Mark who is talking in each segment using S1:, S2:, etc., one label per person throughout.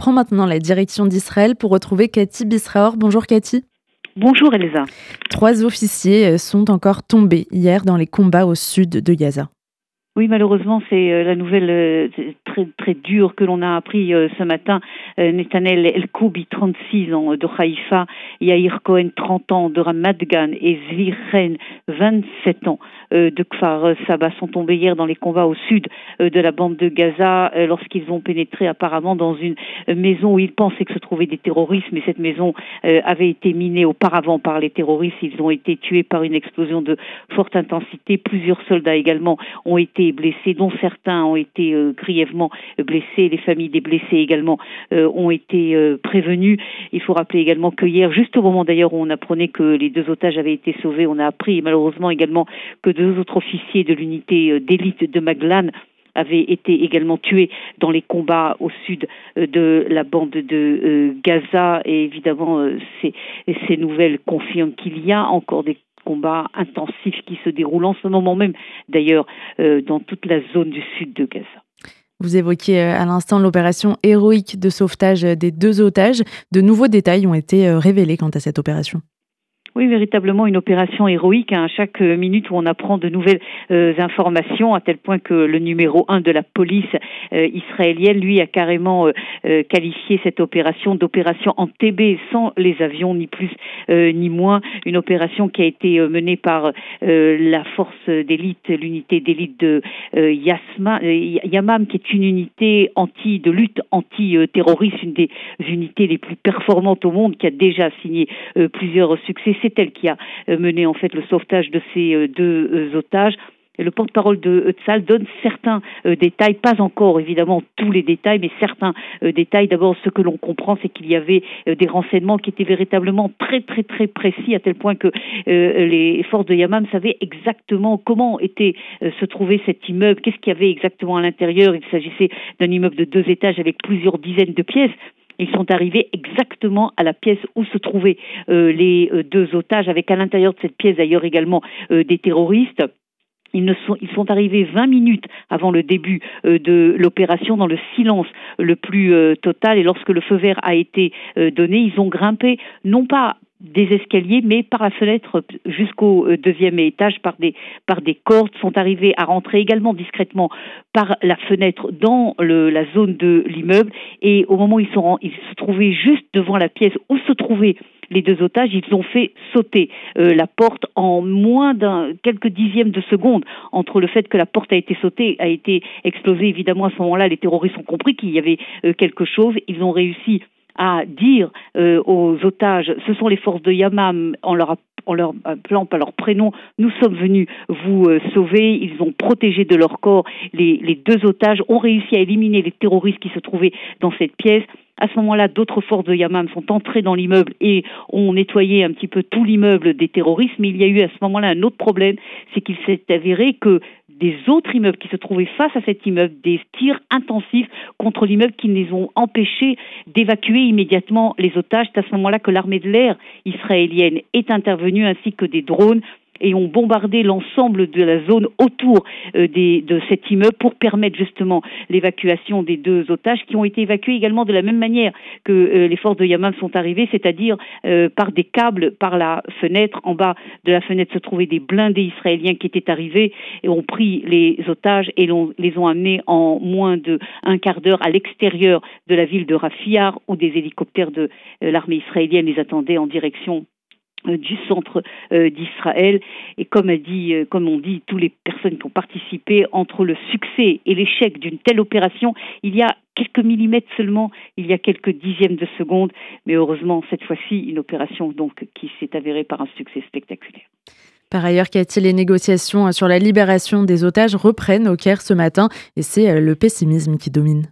S1: prend maintenant la direction d'Israël pour retrouver Cathy Bisraor. Bonjour Cathy.
S2: Bonjour Elsa.
S1: Trois officiers sont encore tombés hier dans les combats au sud de Gaza.
S2: Oui, malheureusement, c'est euh, la nouvelle euh, très très dure que l'on a appris euh, ce matin. Netanel El Koubi, 36 ans, de Haïfa, Yair Cohen, 30 ans, de Ramat Gan, et Zvir 27 ans, de Kfar Saba, sont tombés hier dans les combats au sud de la bande de Gaza lorsqu'ils ont pénétré apparemment dans une maison où ils pensaient que se trouvaient des terroristes, mais cette maison avait été minée auparavant par les terroristes. Ils ont été tués par une explosion de forte intensité. Plusieurs soldats également ont été blessés, dont certains ont été euh, grièvement blessés. Les familles des blessés également euh, ont été euh, prévenues. Il faut rappeler également que hier, juste au moment d'ailleurs où on apprenait que les deux otages avaient été sauvés, on a appris malheureusement également que deux autres officiers de l'unité d'élite de Maglan avaient été également tués dans les combats au sud de la bande de Gaza. Et évidemment, ces, ces nouvelles confirment qu'il y a encore des combat intensif qui se déroule en ce moment même, d'ailleurs, euh, dans toute la zone du sud de Gaza.
S1: Vous évoquiez euh, à l'instant l'opération héroïque de sauvetage des deux otages. De nouveaux détails ont été euh, révélés quant à cette opération.
S2: Oui, véritablement une opération héroïque. À hein. chaque minute où on apprend de nouvelles euh, informations, à tel point que le numéro un de la police euh, israélienne, lui, a carrément euh, qualifié cette opération d'opération en TB sans les avions, ni plus ni moins. Une opération qui a été menée par la force d'élite, l'unité d'élite de Yasma, Yamam, qui est une unité anti de lutte anti-terroriste, une des unités les plus performantes au monde, qui a déjà signé plusieurs succès c'est elle qui a euh, mené en fait le sauvetage de ces euh, deux euh, otages. Le porte-parole de Tzal donne certains détails, pas encore évidemment tous les détails, mais certains détails. D'abord, ce que l'on comprend, c'est qu'il y avait des renseignements qui étaient véritablement très très très précis, à tel point que les forces de Yamam savaient exactement comment était se trouvait cet immeuble, qu'est-ce qu'il y avait exactement à l'intérieur. Il s'agissait d'un immeuble de deux étages avec plusieurs dizaines de pièces. Ils sont arrivés exactement à la pièce où se trouvaient euh, les euh, deux otages, avec à l'intérieur de cette pièce d'ailleurs également euh, des terroristes. Ils, sont arrivés 20 minutes avant le début de l'opération dans le silence le plus total et lorsque le feu vert a été donné, ils ont grimpé non pas des escaliers, mais par la fenêtre jusqu'au euh, deuxième étage par des, par des cordes, sont arrivés à rentrer également discrètement par la fenêtre dans le, la zone de l'immeuble. Et au moment où ils, sont, ils se trouvaient juste devant la pièce où se trouvaient les deux otages, ils ont fait sauter euh, la porte en moins d'un quelques dixièmes de seconde entre le fait que la porte a été sautée, a été explosée. Évidemment, à ce moment-là, les terroristes ont compris qu'il y avait euh, quelque chose. Ils ont réussi à dire euh, aux otages, ce sont les forces de Yamam, en leur en leur appelant par leur prénom, nous sommes venus vous euh, sauver. Ils ont protégé de leur corps les, les deux otages, ont réussi à éliminer les terroristes qui se trouvaient dans cette pièce. À ce moment-là, d'autres forces de Yamam sont entrées dans l'immeuble et ont nettoyé un petit peu tout l'immeuble des terroristes. Mais il y a eu à ce moment-là un autre problème, c'est qu'il s'est avéré que des autres immeubles qui se trouvaient face à cet immeuble, des tirs intensifs contre l'immeuble qui les ont empêchés d'évacuer immédiatement les otages. C'est à ce moment-là que l'armée de l'air israélienne est intervenue ainsi que des drones et ont bombardé l'ensemble de la zone autour euh, des, de cet immeuble pour permettre justement l'évacuation des deux otages qui ont été évacués également de la même manière que euh, les forces de Yamam sont arrivées, c'est-à-dire euh, par des câbles par la fenêtre. En bas de la fenêtre se trouvaient des blindés israéliens qui étaient arrivés et ont pris les otages et les ont amenés en moins de un quart d'heure à l'extérieur de la ville de Rafiyar où des hélicoptères de l'armée israélienne les attendaient en direction du centre euh, d'Israël. Et comme a dit euh, comme on dit tous les personnes qui ont participé entre le succès et l'échec d'une telle opération il y a quelques millimètres seulement il y a quelques dixièmes de seconde. Mais heureusement cette fois-ci une opération donc qui s'est avérée par un succès spectaculaire.
S1: Par ailleurs, Cathy, les négociations sur la libération des otages reprennent au Caire ce matin. Et c'est le pessimisme qui domine.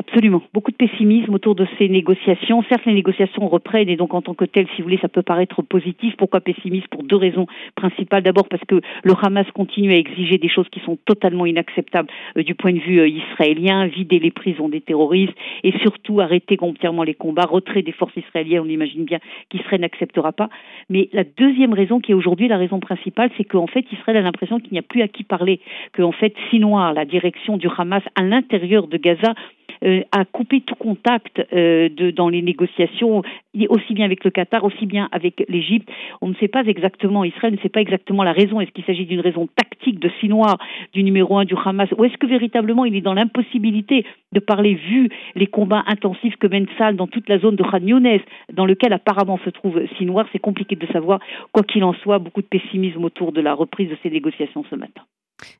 S2: Absolument. Beaucoup de pessimisme autour de ces négociations. Certes, les négociations reprennent et donc en tant que telles, si vous voulez, ça peut paraître positif. Pourquoi pessimiste Pour deux raisons principales. D'abord parce que le Hamas continue à exiger des choses qui sont totalement inacceptables euh, du point de vue euh, israélien, vider les prisons des terroristes et surtout arrêter complètement les combats, retrait des forces israéliennes. On imagine bien qu'Israël n'acceptera pas. Mais la deuxième raison, qui est aujourd'hui la raison principale, c'est qu'en fait, Israël a l'impression qu'il n'y a plus à qui parler, qu'en fait, Sinoir, la direction du Hamas à l'intérieur de Gaza, a coupé tout contact de, dans les négociations, aussi bien avec le Qatar, aussi bien avec l'Égypte. On ne sait pas exactement, Israël ne sait pas exactement la raison. Est-ce qu'il s'agit d'une raison tactique de Sinoir, du numéro un du Hamas, ou est-ce que véritablement il est dans l'impossibilité de parler vu les combats intensifs que mène Sal dans toute la zone de Khan Younes, dans lequel apparemment se trouve Sinoir? C'est compliqué de savoir. Quoi qu'il en soit, beaucoup de pessimisme autour de la reprise de ces négociations ce matin.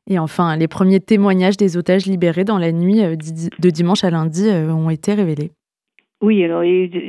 S1: Et enfin, les premiers témoignages des otages libérés dans la nuit euh, de dimanche à lundi euh, ont été révélés.
S2: Oui, alors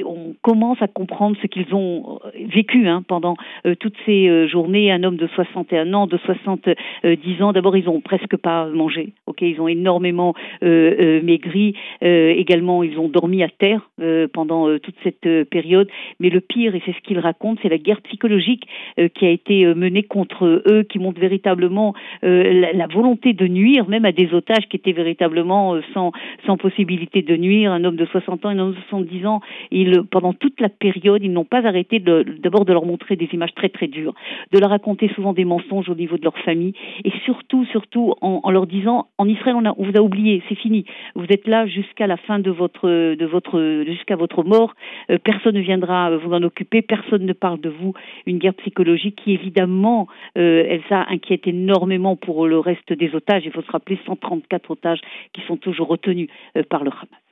S2: on commence à comprendre ce qu'ils ont euh, vécu hein, pendant euh, toutes ces euh, journées. Un homme de 61 ans, de 70 ans, d'abord ils ont presque pas mangé. Ok, ils ont énormément maigri. également, ils ont dormi à terre pendant toute cette période. Mais le pire, et c'est ce qu'ils racontent, c'est la guerre psychologique qui a été menée contre eux, qui montre véritablement la, la, volonté de nuire, même à des otages qui étaient véritablement sans sans possibilité de nuire. Un homme de 60 ans, un homme de 60 70 ans, ils, pendant toute la période, ils n'ont pas arrêté d'abord de, leur montrer des images très très dures, de leur raconter souvent des mensonges au niveau de leur famille, et surtout, surtout en, leur disant, en Israël, on, on vous a oublié, c'est fini, vous êtes là jusqu'à la fin de votre, de votre, jusqu'à votre mort, euh, personne ne viendra vous en occuper, personne ne parle de vous, une guerre psychologique qui évidemment, euh, Elsa inquiète énormément pour le reste des otages. Il faut se rappeler 134 otages qui sont toujours retenus euh, par le Hamas.